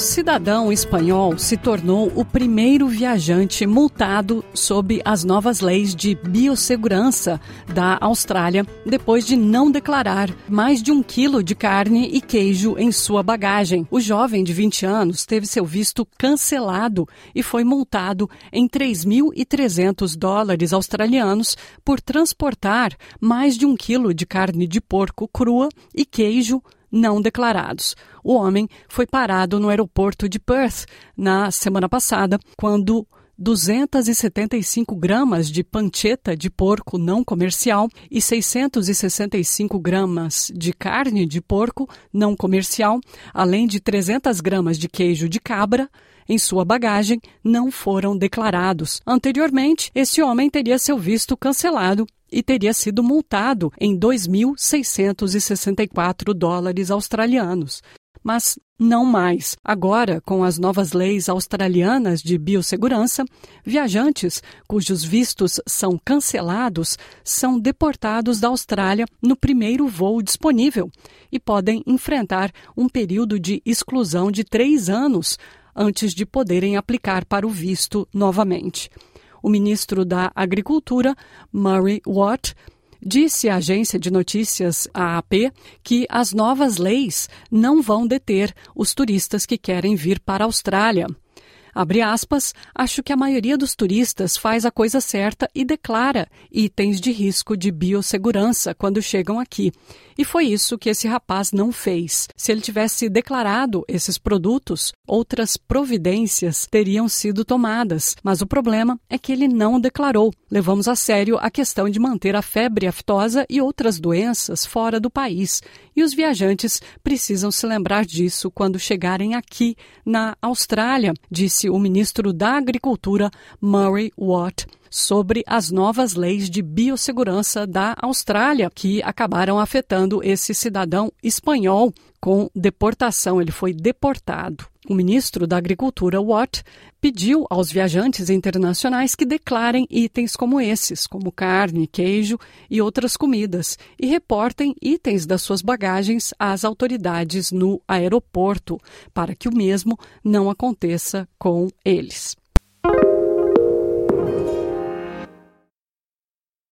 cidadão espanhol se tornou o primeiro viajante multado sob as novas leis de biossegurança da Austrália, depois de não declarar mais de um quilo de carne e queijo em sua bagagem. O jovem de 20 anos teve seu visto cancelado e foi multado em 3.300 dólares australianos por transportar mais de um quilo de carne de porco crua e queijo não declarados. O homem foi parado no aeroporto de Perth na semana passada, quando 275 gramas de pancheta de porco não comercial e 665 gramas de carne de porco não comercial, além de 300 gramas de queijo de cabra, em sua bagagem não foram declarados. Anteriormente, esse homem teria seu visto cancelado e teria sido multado em 2.664 dólares australianos. Mas não mais. Agora, com as novas leis australianas de biossegurança, viajantes cujos vistos são cancelados são deportados da Austrália no primeiro voo disponível e podem enfrentar um período de exclusão de três anos antes de poderem aplicar para o visto novamente. O ministro da Agricultura, Murray Watt, disse à agência de notícias AAP que as novas leis não vão deter os turistas que querem vir para a Austrália. Abre aspas, acho que a maioria dos turistas faz a coisa certa e declara itens de risco de biossegurança quando chegam aqui. E foi isso que esse rapaz não fez. Se ele tivesse declarado esses produtos, outras providências teriam sido tomadas. Mas o problema é que ele não declarou. Levamos a sério a questão de manter a febre aftosa e outras doenças fora do país. E os viajantes precisam se lembrar disso quando chegarem aqui na Austrália, disse o ministro da Agricultura, Murray Watt sobre as novas leis de biossegurança da Austrália, que acabaram afetando esse cidadão espanhol com deportação. Ele foi deportado. O ministro da Agricultura, Watt, pediu aos viajantes internacionais que declarem itens como esses, como carne, queijo e outras comidas, e reportem itens das suas bagagens às autoridades no aeroporto, para que o mesmo não aconteça com eles.